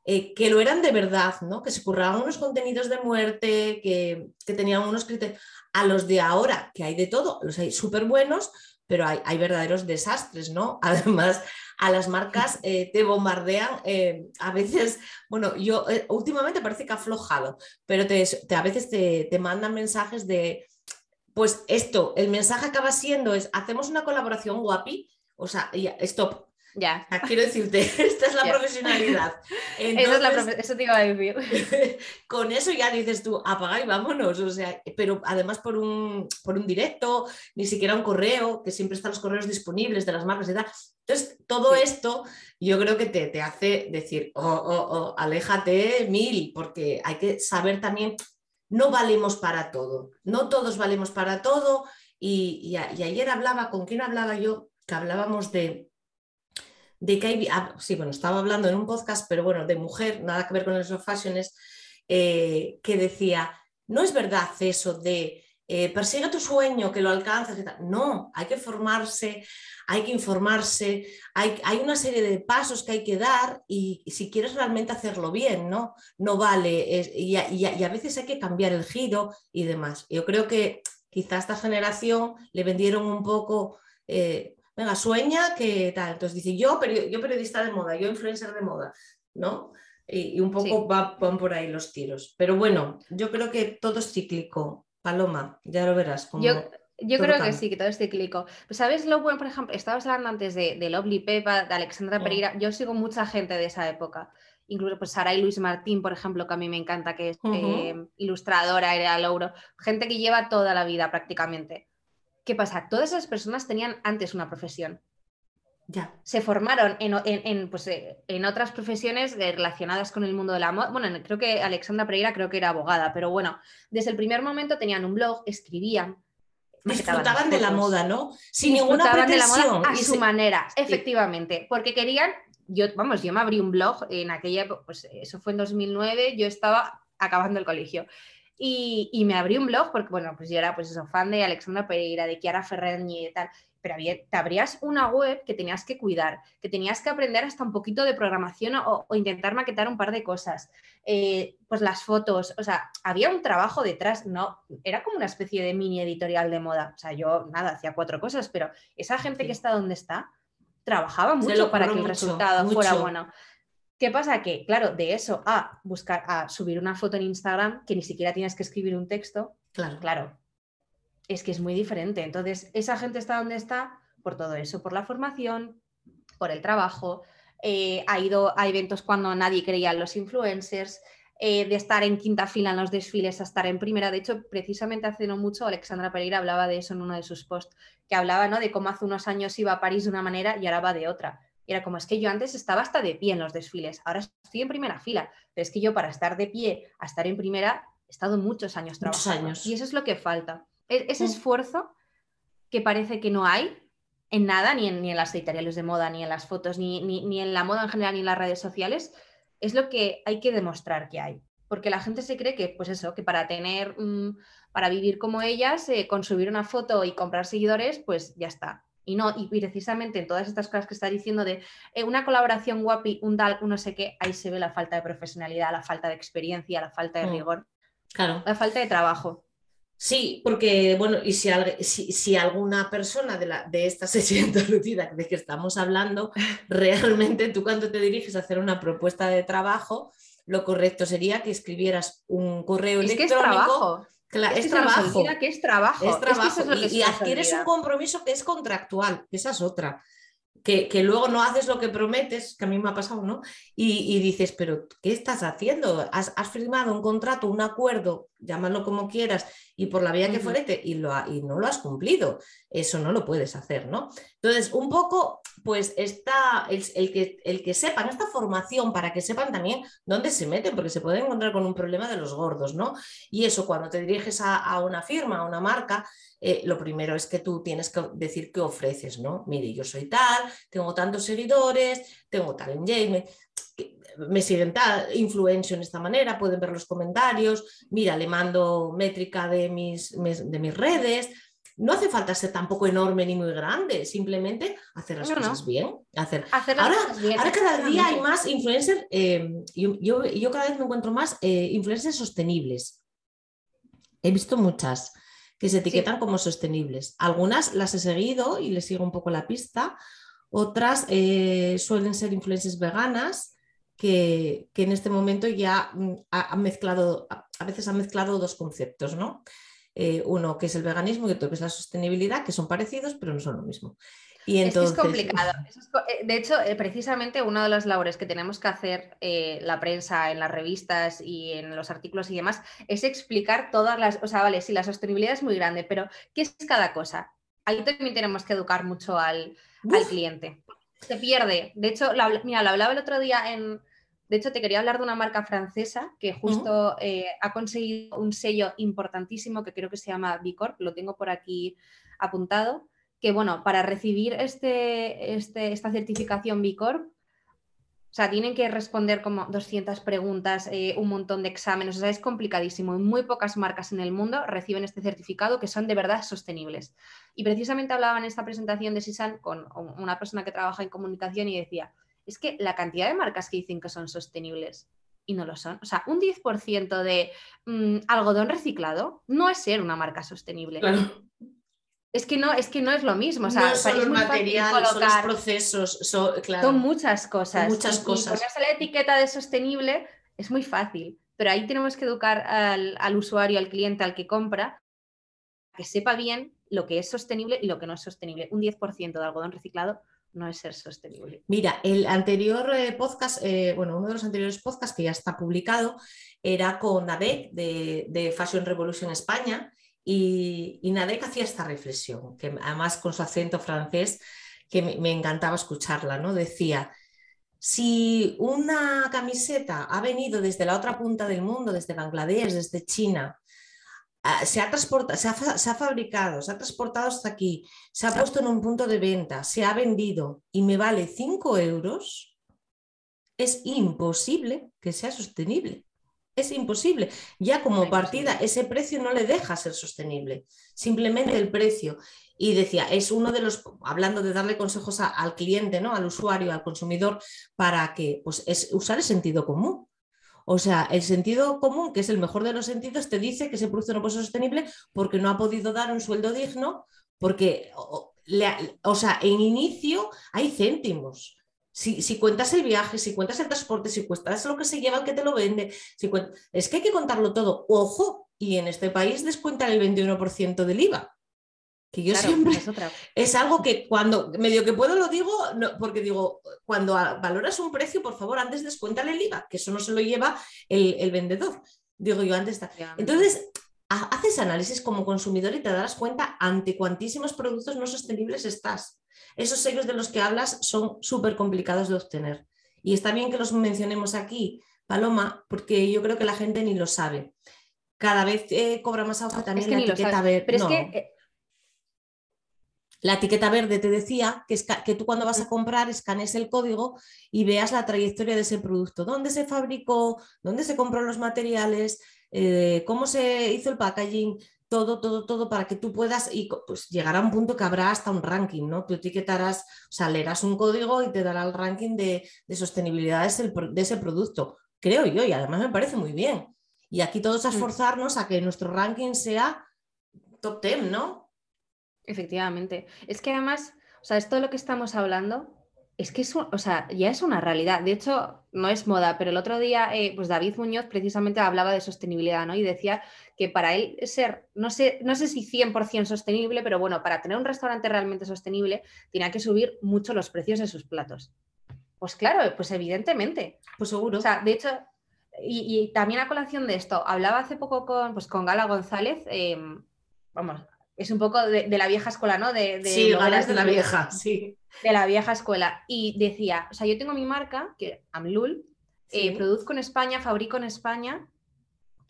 eh, que lo eran de verdad, ¿no? que se curraban unos contenidos de muerte, que, que tenían unos criterios, a los de ahora, que hay de todo, los hay súper buenos, pero hay, hay, verdaderos desastres, ¿no? [LAUGHS] Además, a las marcas eh, te bombardean eh, a veces, bueno, yo eh, últimamente parece que ha aflojado, pero te, a veces te, te, mandan mensajes de, pues esto, el mensaje acaba siendo es, hacemos una colaboración guapi, o sea, stop, ya. Quiero decirte, [LAUGHS] esta es la profesionalidad. [LAUGHS] eso te iba a decir. [LAUGHS] con eso ya dices tú, apaga y vámonos. O sea, pero además por un, por un directo, ni siquiera un correo, que siempre están los correos disponibles de las marcas y tal. Entonces, todo esto yo creo que te, te hace decir, oh, oh, oh, aléjate mil, porque hay que saber también, no valemos para todo, no todos valemos para todo. Y, y ayer hablaba, ¿con quién hablaba yo? Que hablábamos de, de que hay, ah, sí, bueno, estaba hablando en un podcast, pero bueno, de mujer, nada que ver con los fashions, eh, que decía, no es verdad eso de eh, persigue tu sueño, que lo alcanzas No, hay que formarse, hay que informarse, hay, hay, una serie de pasos que hay que dar y, si quieres realmente hacerlo bien, ¿no? No vale, y, a, veces hay que cambiar el giro y demás. Yo creo que quizá a esta generación le vendieron un poco... Eh, venga, sueña que tal. Entonces dice, yo, yo periodista de moda, yo influencer de moda, ¿no? Y, un poco van por ahí los tiros. Pero bueno, yo creo que todo es cíclico. Paloma, ya lo verás. yo, yo creo que sí, que todo es cíclico. Pues, ¿Sabes lo bueno, por ejemplo? Estabas hablando antes de, de Lovely Pepa, de Alexandra mm. Pereira. Yo sigo mucha gente de esa época. Incluso pues Sara y Luis Martín, por ejemplo, que a mí me encanta, que es eh, ilustradora, era Lauro. Gente que lleva toda la vida prácticamente. ¿Qué pasa? Todas esas personas tenían antes una profesión. Ya. Se formaron en, pues, eh, en otras profesiones relacionadas con el mundo de la moda. Bueno, creo que Alexandra Pereira creo que era abogada, pero bueno, desde el primer momento tenían un blog, escribían. Disfrutaban de la moda, ¿no? Sin ninguna pretensión. de la moda a su manera, efectivamente, porque querían, yo, vamos, yo me abrí un blog en aquella, pues eso fue en 2009, yo estaba acabando el colegio y, me abrí un blog porque, bueno, pues yo era pues eso, fan de Alexandra Pereira, de Chiara Ferragni y tal, pero te abrías una web que tenías que cuidar, que tenías que aprender hasta un poquito de programación o, intentar maquetar un par de cosas. Eh, pues las fotos, o sea, había un trabajo detrás, no, era como una especie de mini editorial de moda. O sea, yo nada, hacía cuatro cosas, pero esa gente que está donde está, trabajaba mucho para que el resultado fuera bueno. ¿Qué pasa? Que, claro, de eso a buscar, a subir una foto en Instagram, que ni siquiera tienes que escribir un texto, claro, claro es que es muy diferente. Entonces, esa gente está donde está por todo eso, por la formación, por el trabajo, eh, ha ido a eventos cuando nadie creía en los influencers, eh, de estar en quinta fila en los desfiles a estar en primera. De hecho, precisamente hace no mucho, Alexandra Pereira hablaba de eso en uno de sus posts, que hablaba ¿no? de cómo hace unos años iba a París de una manera y ahora va de otra era como, es que yo antes estaba hasta de pie en los desfiles, ahora estoy en primera fila, pero es que yo para estar de pie a estar en primera estado muchos años trabajando. años. Y eso es lo que falta. E, ese Mm. esfuerzo que parece que no hay en nada, ni en, ni en las editoriales de moda, ni en las fotos, ni, ni, ni en la moda en general, ni en las redes sociales, es lo que hay que demostrar que hay. Porque la gente se cree que, pues eso, que para tener, mm, para vivir como ellas, eh, con subir una foto y comprar seguidores, pues ya está. Y no, y precisamente en todas estas cosas que está diciendo de eh, una colaboración guapi, un tal, un no sé qué, ahí se ve la falta de profesionalidad, la falta de experiencia, la falta de Mm. rigor, Claro. la falta de trabajo. Sí, porque, bueno, y si, al- si, si alguna persona de, la, de esta [LAUGHS] sesión lucida de que estamos hablando, realmente tú cuando te diriges a hacer una propuesta de trabajo, lo correcto sería que escribieras un correo Es que es electrónico. trabajo. Cla- Es, que trabajo. que es trabajo. Es Es que trabajo es y, adquieres un compromiso que es contractual, que esa es otra. Que, que luego no haces lo que prometes, que a mí me ha pasado, ¿no? Y, y dices, pero ¿qué estás haciendo? Has, has firmado un contrato, un acuerdo, llámalo como quieras, y por la vía que fuere, te- y, lo ha- y no lo has cumplido. Eso no lo puedes hacer, ¿no? Entonces, un poco, pues está el, el que, el que sepan esta formación para que sepan también dónde se meten, porque se pueden encontrar con un problema de los gordos, ¿no? Y eso, cuando te diriges a, a una firma, a una marca, eh, lo primero es que tú tienes que decir qué ofreces, ¿no? Mire, yo soy tal, tengo tantos seguidores, tengo tal engagement, que me siguen tal, influencio en esta manera, pueden ver los comentarios, mira, le mando métrica de mis, de mis redes. No hace falta ser tampoco enorme ni muy grande, simplemente hacer las No, no. cosas bien. Hacer, Ahora- cosas bien, Ahora cada día hay más influencers, eh, yo, yo- yo cada vez me encuentro más eh, influencers sostenibles. He visto muchas que se etiquetan como sostenibles. Algunas las he seguido y les sigo un poco la pista. Otras eh, suelen ser influencers veganas que, que en este momento ya mm, ha- han mezclado, a veces han mezclado dos conceptos, ¿no? Eh, uno que es el veganismo y otro que es la sostenibilidad, que son parecidos pero no son lo mismo. Y Es que entonces, es complicado. Eso es co- eh, de hecho, eh, precisamente una de las labores que tenemos que hacer eh, la prensa, en las revistas y en los artículos y demás, es explicar todas las, o sea, vale, sí, la sostenibilidad es muy grande, pero ¿qué es cada cosa? Ahí también tenemos que educar mucho al, al cliente. Se pierde. De hecho, mira, lo hablaba el otro día en... De hecho, te quería hablar de una marca francesa que justo eh, ha conseguido un sello importantísimo que creo que se llama B Corp, lo tengo por aquí apuntado, que bueno, para recibir este, este- esta certificación B Corp, o sea, tienen que responder como 200 preguntas, eh, un montón de exámenes, o sea, es complicadísimo. Y muy pocas marcas en el mundo reciben este certificado que son de verdad sostenibles. Y precisamente hablaba en esta presentación de Sisan con una persona que trabaja en comunicación y decía, es que la cantidad de marcas que dicen que son sostenibles y no lo son, o sea, un 10% de mm, algodón reciclado no es ser una marca sostenible. Claro. Es que no, es que no es lo mismo. O sea, no son los colocar- procesos, son, claro. son muchas cosas. muchas y- y cosas. ponerse la etiqueta de sostenible es muy fácil, pero ahí tenemos que educar al, al usuario, al cliente, al que compra, que sepa bien lo que es sostenible y lo que no es sostenible. Un 10% de algodón reciclado no es ser sostenible. Mira, el anterior eh, podcast, eh, bueno, uno de los anteriores podcasts que ya está publicado era con Nadek de, Fashion Revolution España y, y Nadek hacía esta reflexión, que además con su acento francés, que me, me encantaba escucharla, ¿no? Decía, si una camiseta ha venido desde la otra punta del mundo, desde Bangladesh, desde China, se ha, transportado, se, ha, fa- se ha fabricado, se ha transportado hasta aquí, se ha puesto en un punto de venta, se ha vendido y me vale 5 euros, es imposible que sea sostenible. Es imposible. Ya como partida, ese precio no le deja ser sostenible. Simplemente el precio. Y decía, es uno de los, hablando de darle consejos a- al cliente, ¿no? al usuario, al consumidor, para que pues, es usar el sentido común. O sea, el sentido común, que es el mejor de los sentidos, te dice que ese producto no puede sostenible porque no ha podido dar un sueldo digno, porque, o, le sea, en inicio hay céntimos. Si, si cuentas el viaje, si cuentas el transporte, si cuentas lo que se lleva el que te lo vende, si es que hay que contarlo todo. Ojo, y en este país descuentan el 21% del IVA. Que yo Claro, siempre es otra. [LAUGHS] es algo que cuando medio que puedo lo digo, no, porque digo, cuando valoras un precio, por favor, antes descuéntale el IVA, que eso no se lo lleva el, el vendedor. Digo yo, antes está. Entonces, ha- haces análisis como consumidor y te darás cuenta ante cuantísimos productos no sostenibles estás. Esos sellos de los que hablas son súper complicados de obtener. Y está bien que los mencionemos aquí, Paloma, porque yo creo que la gente ni lo sabe. cada vez eh, cobra más auge también la etiqueta verde. Pero es que eh, la etiqueta verde te decía que, que tú cuando vas a comprar escanees el código y veas la trayectoria de ese producto, dónde se fabricó, dónde se compró los materiales, eh, cómo se hizo el packaging, todo, todo, todo para que tú puedas y pues llegar a un punto que habrá hasta un ranking, ¿no? Tú etiquetarás, o sea, leerás un código y te dará el ranking de, sostenibilidad de ese producto, creo yo, y además me parece muy bien. Y aquí todos a mm. esforzarnos a que nuestro ranking sea top 10, ¿no? Efectivamente. Es que además, o sea, esto de lo que estamos hablando es que es, o sea, ya es una realidad. De hecho, no es moda, pero el otro día, eh, pues David Muñoz precisamente hablaba de sostenibilidad, ¿no? Y decía que para él ser, no sé, no sé si 100% sostenible, pero bueno, para tener un restaurante realmente sostenible, tenía que subir mucho los precios de sus platos. Pues claro, pues evidentemente. Pues seguro. O sea, de hecho, y, también a colación de esto, hablaba hace poco con, pues, con Gala González, em, vamos, es un poco de, la vieja escuela, ¿no? De, sí, Gala de la vieja, sí. De la vieja escuela. Y decía, o sea, yo tengo mi marca, que Amlul, eh, produzco en España, fabrico en España,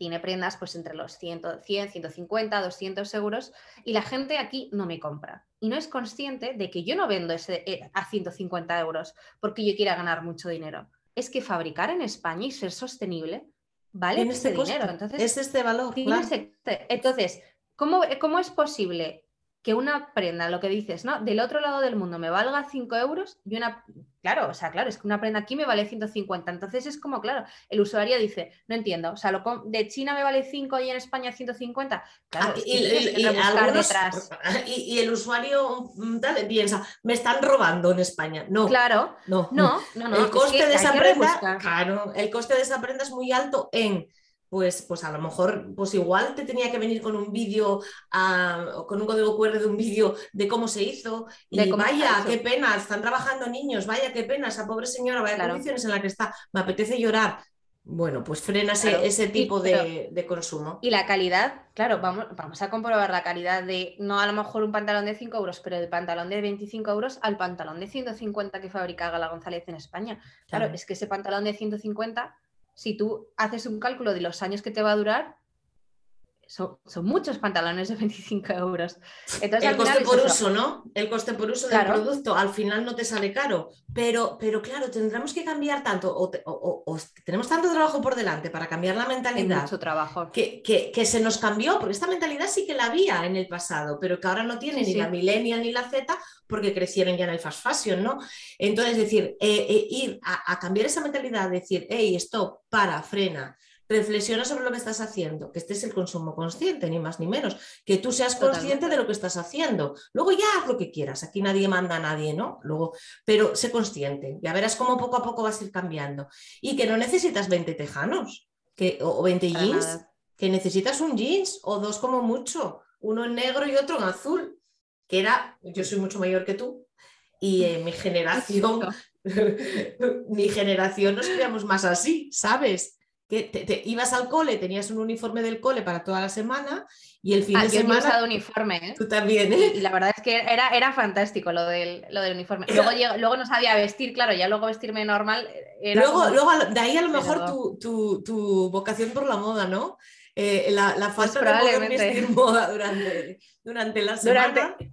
tiene prendas pues entre los 100, 100, 150, 200 euros y la gente aquí no me compra. Y no es consciente de que yo no vendo ese, eh, a 150 euros porque yo quiera ganar mucho dinero. Es que fabricar en España y ser sostenible vale este dinero. Entonces, es este valor. entonces, ¿cómo, ¿cómo es posible que una prenda, lo que dices, ¿no? Del otro lado del mundo me valga 5 euros y una... Claro, o sea, claro, es que una prenda aquí me vale 150. Entonces es como, claro, el usuario dice, no entiendo, o sea, lo de China me vale 5 y en España 150. Claro, [LAUGHS] y, y, el usuario mm, piensa, me están robando en España. No. Claro, no, no, no. El coste de esa prenda, claro, el coste de esa prenda es muy alto en pues, pues a lo mejor, pues igual te tenía que venir con un vídeo, ah, con un código QR de un vídeo de cómo se hizo. Y vaya, qué pena, están trabajando niños, vaya, qué pena, esa pobre señora, vaya condiciones en las que está, me apetece llorar. Bueno, pues frena ese tipo de, consumo. Y la calidad, claro, vamos, vamos a comprobar la calidad de, no a lo mejor un pantalón de 5 euros, pero el pantalón de 25 euros al pantalón de 150 que fabrica Gala González en España. claro. es que ese pantalón de 150 si tú haces un cálculo de los años que te va a durar, son, muchos pantalones de [LAUGHS] 25 euros. el coste por uso, ¿no? El coste por uso del producto al final no te sale caro, pero, pero claro, tendremos que cambiar tanto, o, tenemos tanto trabajo por delante para cambiar la mentalidad. mucho trabajo. Que, que, se nos cambió, porque esta mentalidad sí que la había en el pasado, pero que ahora no tiene ni la millennial ni la Z porque crecieron ya en el fast fashion, ¿no? Entonces, decir, eh, eh, ir a, a cambiar esa mentalidad, decir, hey, stop, para, frena reflexiona sobre lo que estás haciendo, que este es el consumo consciente, ni más ni menos, que tú seas consciente de lo que estás haciendo. Luego ya haz lo que quieras, aquí nadie manda a nadie, ¿no? Luego, pero sé consciente, ya verás cómo poco a poco vas a ir cambiando. Y que no necesitas 20 tejanos que, o 20 jeans, que necesitas un jeans o dos como mucho, uno en negro y otro en azul, que era, yo soy mucho mayor que tú, y en mi [LAUGHS] generación, [LAUGHS] mi generación nos creamos más así, ¿sabes? Que te, ibas al cole, tenías un uniforme del cole para toda la semana y el fin ah, de semana. He usado uniforme, ¿eh? Tú también, ¿eh? Y, la verdad es que era, era fantástico lo del, lo del uniforme. Luego, luego no sabía vestir, claro, ya luego vestirme normal. luego, luego, de ahí a lo mejor tu, tu, tu vocación por la moda, ¿no? Eh, la, la, falta pues de poder vestir moda durante, durante la semana. Durante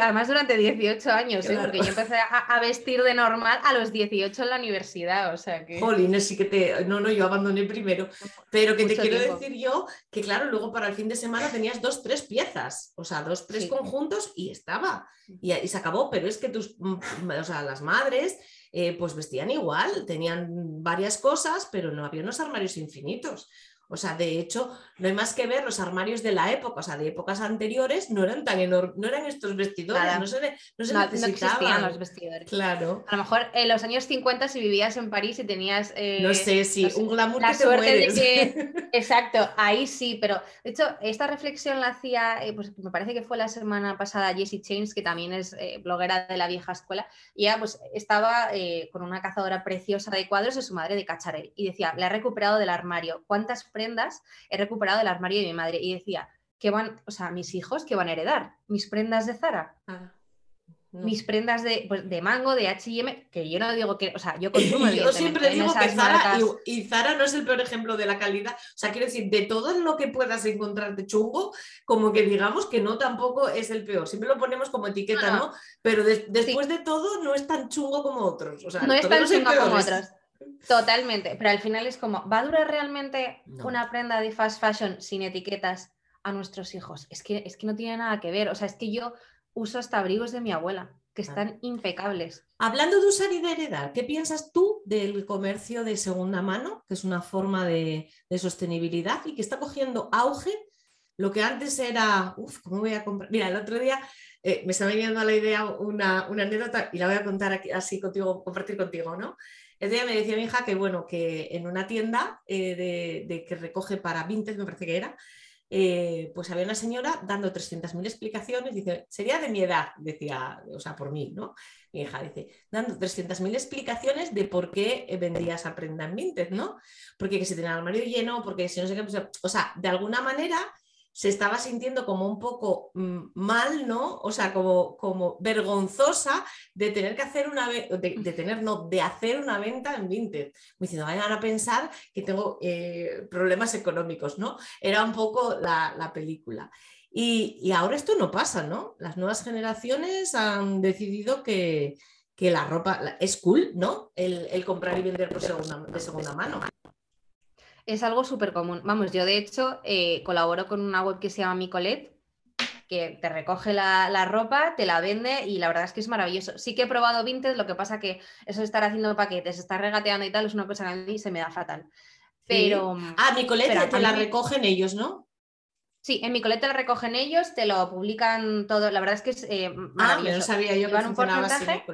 además durante 18 años, ¿eh? porque yo empecé a, vestir de normal a los 18 en la universidad, o sea que... Jolín, sí que te... No, no, yo abandoné primero, pero que te quiero decir yo que claro, luego para el fin de semana tenías dos, tres piezas, o sea, dos, tres conjuntos y estaba, y, y, se acabó, pero es que tus, mm, o sea, las madres... Eh, pues vestían igual, tenían varias cosas, pero no había unos armarios infinitos. O sea, de hecho, no hay más que ver los armarios de la época, o sea, de épocas anteriores, no eran tan enormes, no eran estos vestidores, no se, no se necesitaban. los vestidores. Claro. A lo mejor en los años 50, si vivías en París y tenías. Eh, no sé, sí, un glamour que te mueres. [LAUGHS] exacto, ahí sí, pero de hecho, esta reflexión la hacía, eh, pues me parece que fue la semana pasada Jessie Chains, que también es eh, bloguera de la vieja escuela, y ella pues estaba con una cazadora preciosa de cuadros de su madre de Cacharel y decía, la he recuperado del armario. ¿Cuántas prendas he recuperado del armario de mi madre y decía, que van, o sea, mis hijos que van a heredar? Mis prendas de Zara. mis prendas de, pues, de mango, de HM, que yo no digo que, o sea, yo consumo. [LAUGHS] yo siempre digo que Zara, y, Zara no es el peor ejemplo de la calidad. O sea, quiero decir, de todo lo que puedas encontrar de chungo, como que digamos que no tampoco es el peor. Siempre lo ponemos como etiqueta, ¿no? Pero después de todo, no es tan chungo como otros. O sea, no es tan chungo como otros. Totalmente, pero al final es como, ¿va a durar realmente una prenda de fast fashion sin etiquetas a nuestros hijos? Es que, es que no tiene nada que ver, o sea, es que yo uso hasta abrigos de mi abuela, que están impecables. Hablando de usar y de heredar, ¿qué piensas tú del comercio de segunda mano, que es una forma de, sostenibilidad y que está cogiendo auge? Lo que antes era, uff, ¿cómo voy a comprar? Mira, el otro día eh, me estaba viniendo a la idea una, una, anécdota y la voy a contar aquí, así contigo, compartir contigo, ¿no? El día me decía mi hija que, bueno, que en una tienda eh, de, que recoge para Vinted, me parece que era, eh, pues había una señora dando 300.000 explicaciones, dice, sería de mi edad, decía, o sea, por mí, ¿no? Mi hija dice, dando 300.000 explicaciones de por qué vendía esa prenda en Vinted, ¿no? Porque que se tenía el armario lleno, porque si no sé qué, pues, o sea, de alguna manera se estaba sintiendo como un poco mm, mal, ¿no? O sea, como, como vergonzosa de tener que hacer una de, tener, no, de hacer una venta en Vinted. Me diciendo, vayan a pensar que tengo eh, problemas económicos, ¿no? Era un poco la, película. Y, ahora esto no pasa, ¿no? Las nuevas generaciones han decidido que, la ropa es cool, ¿no? El, comprar y vender por segunda, de segunda mano es algo súper común. Vamos, yo de hecho eh, colaboro con una web que se llama Micolet, que te recoge la, ropa, te la vende y la verdad es que es maravilloso. Sí que he probado Vinted, lo que pasa que eso de estar haciendo paquetes, estar regateando y tal, es una cosa que a mí se me da fatal. Pero. Ah, Micolet te la recogen ellos, ¿no? Sí, en mi coleta lo recogen ellos, te lo publican todo. La verdad es que es eh, maravilloso. Ah, no sabía yo que un porcentaje.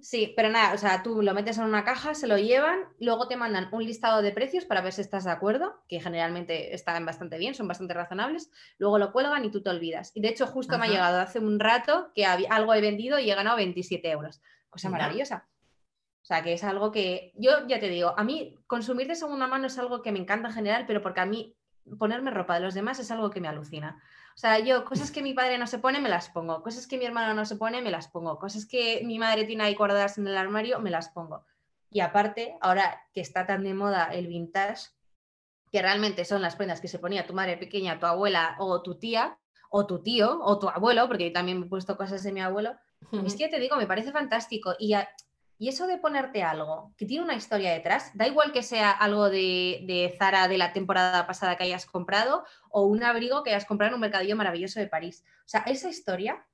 Sí, pero nada, o sea, tú lo metes en una caja, se lo llevan, luego te mandan un listado de precios para ver si estás de acuerdo, que generalmente están bastante bien, son bastante razonables. Luego lo cuelgan y tú te olvidas. Y de hecho, justo me ha llegado hace un rato que algo he vendido y he ganado 27 euros. Cosa maravillosa. O sea, que es algo que yo ya te digo, a mí consumir de segunda mano es algo que me encanta en general, pero porque a mí ponerme ropa de los demás es algo que me alucina. O sea, yo cosas que mi padre no se pone, me las pongo. Cosas que mi hermano no se pone, me las pongo. Cosas que mi madre tiene ahí guardadas en el armario, me las pongo. Y aparte, ahora que está tan de moda el vintage, que realmente son las prendas que se ponía tu madre pequeña, tu abuela o tu tía, o tu tío, o tu abuelo, porque yo también me he puesto cosas de mi abuelo, es que te digo, me parece fantástico. Y y eso de ponerte algo que tiene una historia detrás, da igual que sea algo de, Zara de la temporada pasada que hayas comprado o un abrigo que hayas comprado en un mercadillo maravilloso de París. O sea, esa historia,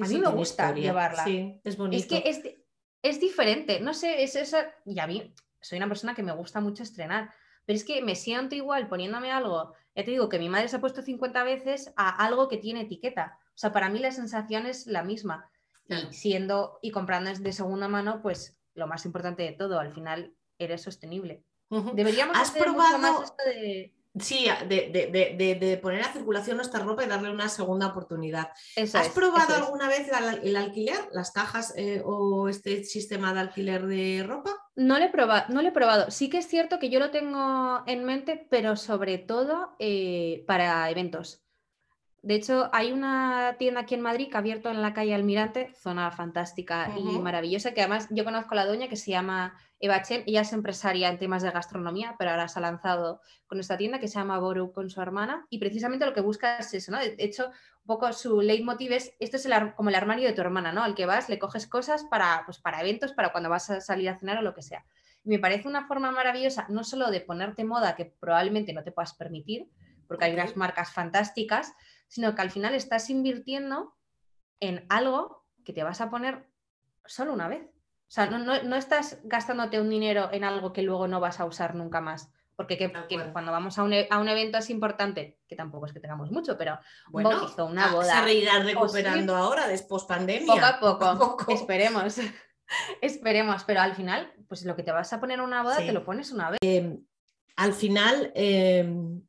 a mí me gusta llevarla. Sí, es bonito. Es que es, diferente, no sé, es esa... Y a mí soy una persona que me gusta mucho estrenar, pero es que me siento igual poniéndome algo, ya te digo que mi madre se ha puesto 50 veces a algo que tiene etiqueta. O sea, para mí la sensación es la misma. Y siendo y comprando de segunda mano, pues lo más importante de todo, al final eres sostenible. Deberíamos ¿Has probado... más esto de... Sí, de, poner a circulación nuestra ropa y darle una segunda oportunidad. ¿Has probado alguna vez el, alquiler, las cajas eh, o este sistema de alquiler de ropa? No lo, he probado, no he probado. Sí que es cierto que yo lo tengo en mente, pero sobre todo eh, para eventos. De hecho, hay una tienda aquí en Madrid que ha abierto en la calle Almirante, zona fantástica y maravillosa, que además yo conozco a la doña que se llama Eva Chen, ella es empresaria en temas de gastronomía, pero ahora se ha lanzado con esta tienda que se llama Boru con su hermana y precisamente lo que busca es eso, ¿no? De hecho, un poco su leitmotiv es, esto es como el armario de tu hermana, ¿no? Al que vas, le coges cosas para, pues, para eventos, para cuando vas a salir a cenar o lo que sea. me parece una forma maravillosa, no solo de ponerte moda que probablemente no te puedas permitir, porque hay unas marcas fantásticas, sino que al final estás invirtiendo en algo que te vas a poner solo una vez. O sea, no, estás gastándote un dinero en algo que luego no vas a usar nunca más. Porque cuando vamos a un, e, a un, evento es importante, que tampoco es que tengamos mucho, pero bueno, bautizo, una boda. Se irán recuperando ahora, después pandemia. Poco a poco, [LAUGHS] esperemos. [LAUGHS] esperemos, pero al final, pues lo que te vas a poner una boda, te lo pones una vez. Em, al final, em,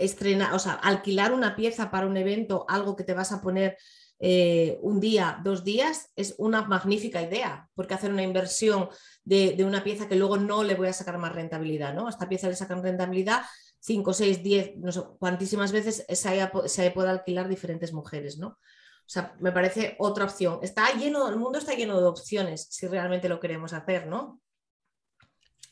estrenar, o sea, alquilar una pieza para un evento, algo que te vas a poner eh, un día, dos días, es una magnífica idea, porque hacer una inversión de, una pieza que luego no le voy a sacar más rentabilidad, ¿no? A esta pieza le sacan rentabilidad 5, 6, 10, no sé cuantísimas veces se, haya, se puede alquilar diferentes mujeres, ¿no? O sea, me parece otra opción. Está lleno, el mundo está lleno de opciones si realmente lo queremos hacer, ¿no?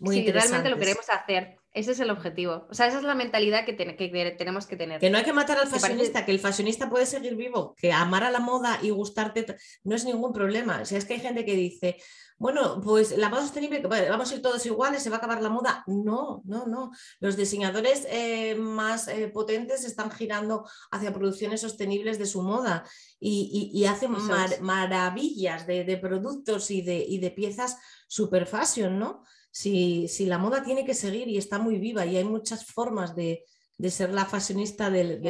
Muy si realmente lo queremos hacer. Ese es el objetivo. O sea, esa es la mentalidad que, que tenemos que tener. Que no hay que matar al fashionista, que el fashionista puede seguir vivo, que amar a la moda y gustarte no es ningún problema. O sea, es que hay gente que dice, bueno, pues la moda sostenible, vamos a ir todos iguales, se va a acabar la moda. No, no, no. Los diseñadores eh, más eh, potentes están girando hacia producciones sostenibles de su moda y, hacen maravillas de, productos y de, y de piezas super fashion, ¿no? Si, si, la moda tiene que seguir y está muy viva y hay muchas formas de, ser la fashionista del,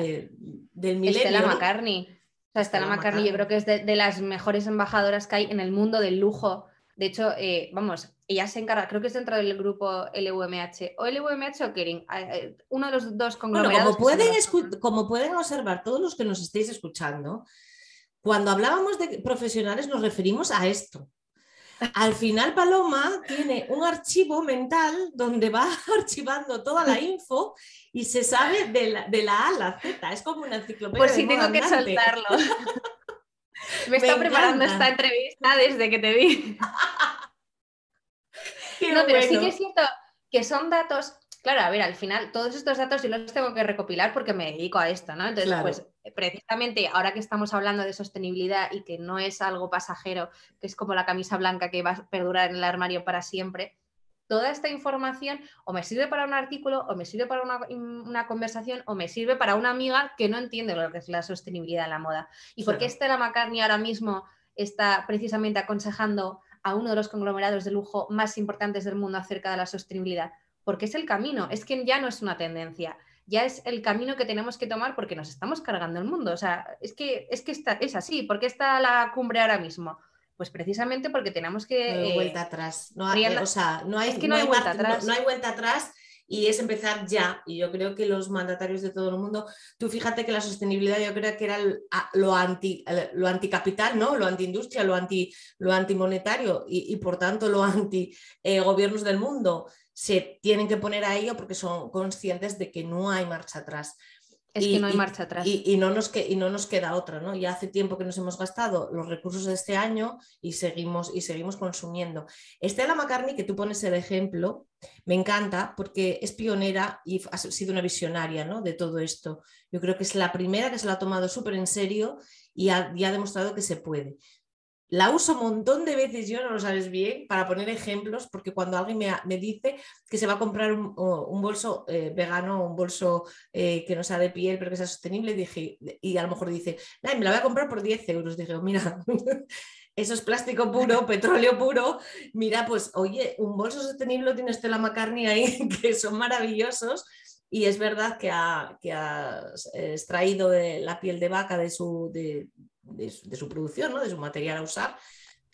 del milenio. Estela McCartney. O sea, Estela, McCartney, yo creo que es de, las mejores embajadoras que hay en el mundo del lujo de hecho, eh, vamos, ella se encarga, creo que es dentro del grupo LVMH, o LVMH o Kering, eh, uno de los dos conglomerados. como, pueden como pueden observar todos los que nos estéis escuchando, cuando hablábamos de profesionales nos referimos a esto. Al final, Paloma tiene un archivo mental donde va [LAUGHS] archivando toda la info y se sabe de la, A a la Z. Es como una enciclopedia. Por si tengo que soltarlo. [LAUGHS] Me, está preparando esta entrevista desde que te vi. [LAUGHS] no, pero sí que es cierto que son datos, claro, a ver, al final todos estos datos yo los tengo que recopilar porque me dedico a esto, ¿no? Entonces, pues precisamente ahora que estamos hablando de sostenibilidad y que no es algo pasajero, que es como la camisa blanca que va a perdurar en el armario para siempre, toda esta información o me sirve para un artículo, o me sirve para una, conversación, o me sirve para una amiga que no entiende lo que es la sostenibilidad en la moda. ¿Y por qué Estela McCartney ahora mismo está precisamente aconsejando a uno de los conglomerados de lujo más importantes del mundo acerca de la sostenibilidad? Porque es el camino, es que ya no es una tendencia, ya es el camino que tenemos que tomar porque nos estamos cargando el mundo. O sea, es que, es, que está, es así, ¿por qué está la cumbre ahora mismo? Pues precisamente porque tenemos que... No hay vuelta atrás. No hay, o sea, no hay, que no, hay, vuelta atrás. No, hay vuelta atrás y es empezar ya. Y yo creo que los mandatarios de todo el mundo, tú fíjate que la sostenibilidad yo creo que era lo, anti, lo anticapital, ¿no? lo antiindustria, lo, anti, lo antimonetario y, y por tanto lo [LAUGHS] anti eh, gobiernos del mundo se tienen que poner a ello porque son conscientes de que no hay marcha atrás. Es que no hay marcha atrás. Y, no nos y no nos queda otra, ¿no? Ya hace tiempo que nos hemos gastado los recursos de este año y seguimos, y seguimos consumiendo. Estela McCartney, que tú pones el ejemplo, me encanta porque es pionera y ha sido una visionaria ¿no? de todo esto. Yo creo que es la primera que se lo ha tomado súper en serio y ha, y ha demostrado que se puede. La uso un montón de veces, yo no lo sabes bien, para poner ejemplos, porque cuando alguien me, dice que se va a comprar un, bolso eh, vegano, un bolso eh, que no sea de piel, pero que sea sostenible, dije, y a lo mejor dice, me la voy a comprar por 10 euros. Dije, mira, [LAUGHS] eso es plástico puro, [LAUGHS] petróleo puro. Mira, pues oye, un bolso sostenible tiene Stella McCartney ahí, [LAUGHS] que son maravillosos. Y es verdad que ha, que extraído de la piel de vaca de su, de, de, su producción, ¿no? de su material a usar,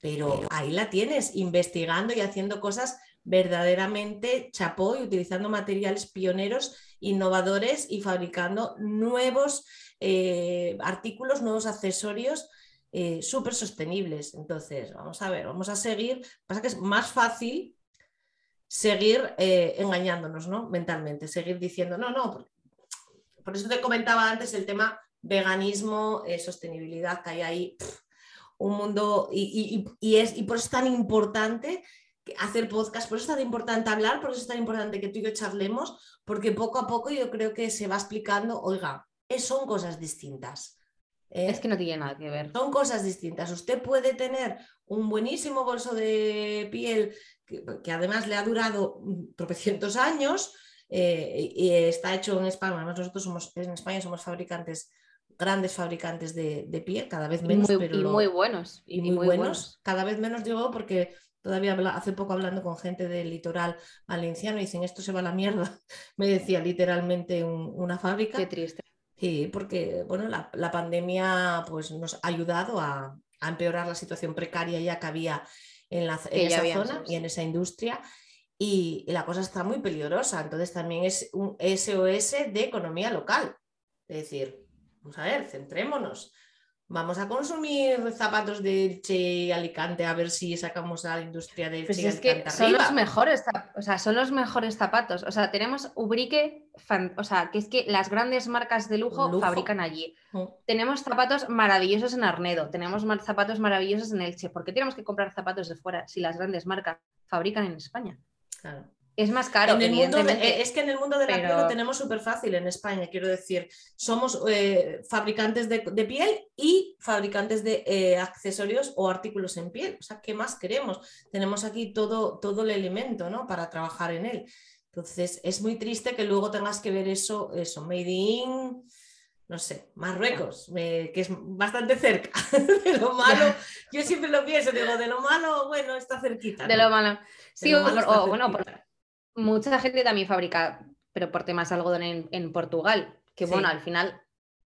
pero ahí la tienes, investigando y haciendo cosas verdaderamente chapó y utilizando materiales pioneros, innovadores y fabricando nuevos eh, artículos, nuevos accesorios eh, súper sostenibles. Entonces, vamos a ver, vamos a seguir. Pasa que es más fácil seguir eh, engañándonos ¿no? mentalmente, seguir diciendo, no, no, por eso te comentaba antes el tema veganismo, eh, sostenibilidad, que hay ahí un mundo y, es, y por eso es tan importante hacer podcast, por eso es tan importante hablar, por eso es tan importante que tú y yo charlemos, porque poco a poco yo creo que se va explicando, oiga, son cosas distintas. ¿Eh? Es que no tiene nada que ver. Son cosas distintas. Usted puede tener un buenísimo bolso de piel que, además le ha durado tropecientos años eh, y está hecho en España. Además, nosotros somos en España somos fabricantes grandes fabricantes de, de pie, cada vez menos. Y muy, pero muy buenos. Y, muy, buenos. Cada vez menos digo porque todavía hace poco hablando con gente del litoral valenciano y dicen esto se va a la mierda. [LAUGHS] Me decía literalmente una fábrica. Qué triste. Sí, porque bueno, la, la pandemia pues, nos ha ayudado a, a, empeorar la situación precaria ya que había en, la, en esa zona y en esa industria. Y, y, la cosa está muy peligrosa. Entonces también es un SOS de economía local. Es decir, Vamos a ver, centrémonos. Vamos a consumir zapatos de Elche y Alicante a ver si sacamos a la industria de Elche Pues y es Alicante que son arriba. los mejores, o sea, son los mejores zapatos. O sea, tenemos Ubrique, fan- o sea, que es que las grandes marcas de lujo, Lujo. fabrican allí. Mm. Tenemos zapatos maravillosos en Arnedo, tenemos zapatos maravillosos en Elche. ¿Por qué tenemos que comprar zapatos de fuera si las grandes marcas fabrican en España? Claro. Es más caro, En el mundo de- evidentemente. eh, es que en el mundo de la piel lo tenemos súper fácil en España, quiero decir. Somos eh, fabricantes de, de piel y fabricantes de eh, accesorios o artículos en piel. O sea, ¿qué más queremos? Tenemos aquí todo, todo el elemento ¿no? para trabajar en él. Entonces, es muy triste que luego tengas que ver eso, eso, made in, no sé, Marruecos, eh, que es bastante cerca. [LAUGHS] de lo malo, yo siempre lo pienso, digo, de lo malo, bueno, está cerquita. De lo malo. Sí, lo o, malo o, bueno, por- mucha gente también fabrica, pero por temas de algodón en, en Portugal, que Sí. bueno, al final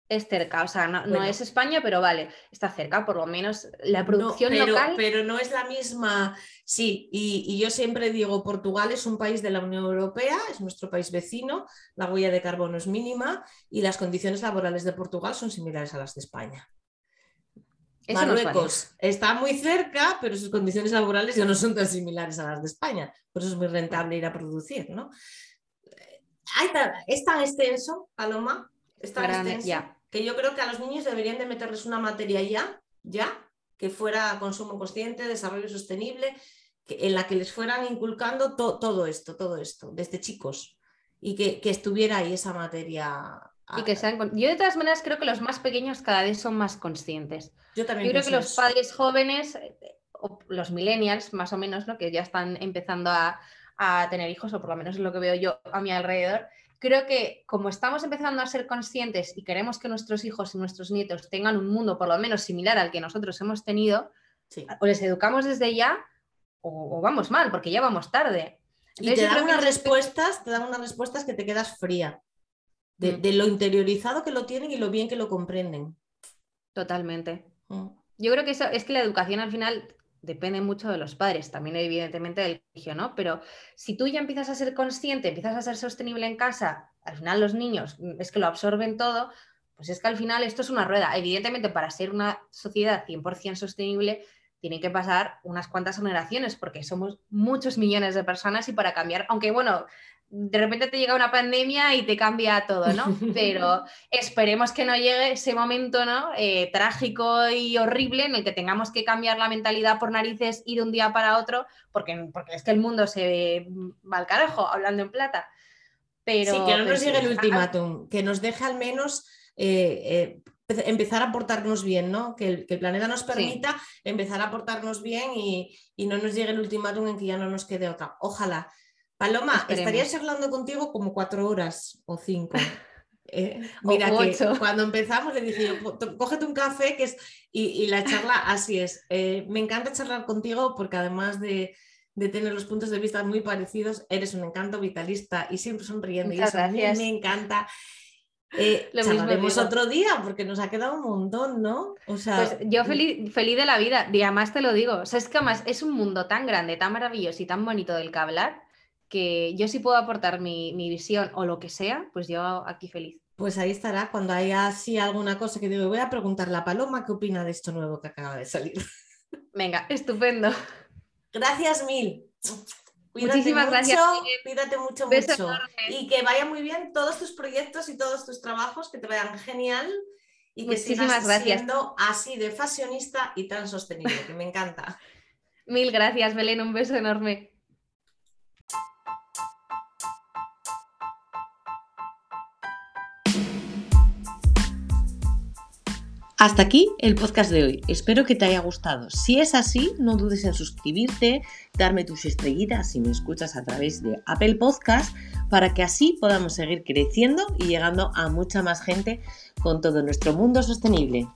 es cerca, o sea, no, es España, pero vale, está cerca, por lo menos la producción No, pero, local. pero no es la misma, sí, y, y yo siempre digo, Portugal es un país de la Unión Europea, es nuestro país vecino, la huella de carbono es mínima y las condiciones laborales de Portugal son similares a las de España. Eso Marruecos está muy cerca, pero sus condiciones laborales ya no son tan similares a las de España, por eso es muy rentable ir a producir, ¿no? Tan- es tan extenso, Paloma, es tan extenso, ya. que yo creo que a los niños deberían de meterles una materia ya, ya, que fuera consumo consciente, desarrollo sostenible, que- en la que les fueran inculcando to- todo esto, todo esto, desde chicos, y que, que estuviera ahí esa materia. Y que sean con- Yo de todas maneras creo que los más pequeños cada vez son más conscientes. Yo también Yo creo que los padres jóvenes, eh, o los millennials más o menos, ¿no? que ya están empezando a, a tener hijos, o por lo menos es lo que veo yo a mi alrededor, creo que como estamos empezando a ser conscientes y queremos que nuestros hijos y nuestros nietos tengan un mundo por lo menos similar al que nosotros hemos tenido, Sí. o les educamos desde ya o, o vamos mal, porque ya vamos tarde. Y te dan unas respuestas, te dan unas respuestas que te quedas fría. De, de lo interiorizado que lo tienen y lo bien que lo comprenden. Totalmente. Mm. Yo creo que eso es que la educación al final depende mucho de los padres, también evidentemente del colegio, ¿no? Pero si tú ya empiezas a ser consciente, empiezas a ser sostenible en casa, al final los niños mm, es que lo absorben todo, pues es que al final esto es una rueda. Evidentemente para ser una sociedad 100% sostenible tienen que pasar unas cuantas generaciones porque somos muchos millones de personas y para cambiar, aunque bueno, de repente te llega una pandemia y te cambia todo, ¿no? [LAUGHS] Pero esperemos que no llegue ese momento, ¿no? Eh, trágico y horrible en el que tengamos que cambiar la mentalidad por narices y de un día para otro, porque, porque es que el mundo se va al carajo, hablando en plata. Pero, sí, que no nos sí, llegue el ultimátum, que nos deje al menos eh, eh, empezar a portarnos bien, ¿no? Que el, que el planeta nos permita empezar a portarnos bien y, y no nos llegue el ultimátum en que ya no nos quede otra. Ojalá. Paloma, Esperemos. estaría charlando contigo como cuatro horas o cinco. [LAUGHS] Eh, mira que cuando empezamos le dije yo, "Co- cógete un café que es y, y la charla así es. Eh, me encanta charlar contigo porque además de, de tener los puntos de vista muy parecidos, eres un encanto vitalista y siempre sonriendo y eso a mí gracias. me encanta. Eh, Lo mismo otro día porque nos ha quedado un montón, ¿no? O sea, Pues yo feliz, feliz de la vida, y además te lo digo, o sea, es que además es un mundo tan grande, tan maravilloso y tan bonito del que hablar, que yo sí puedo aportar mi, mi visión o lo que sea, pues yo aquí feliz. Pues ahí estará cuando haya así alguna cosa que digo, voy a preguntarle a Paloma qué opina de esto nuevo que acaba de salir. [LAUGHS] Venga, estupendo. Gracias mil. Cuídate Muchísimas mucho, gracias. Cuídate mucho, Beso mucho. enorme. Y que vaya muy bien todos tus proyectos y todos tus trabajos, que te vayan genial y que Muchísimas sigas gracias. siendo así de fashionista y tan sostenible, que me encanta. [LAUGHS] Mil gracias, Belén, un beso enorme. Hasta aquí el podcast de hoy. Espero que te haya gustado. Si es así, no dudes en suscribirte, darme tus estrellitas si me escuchas a través de Apple Podcast, para que así podamos seguir creciendo y llegando a mucha más gente con todo nuestro mundo sostenible.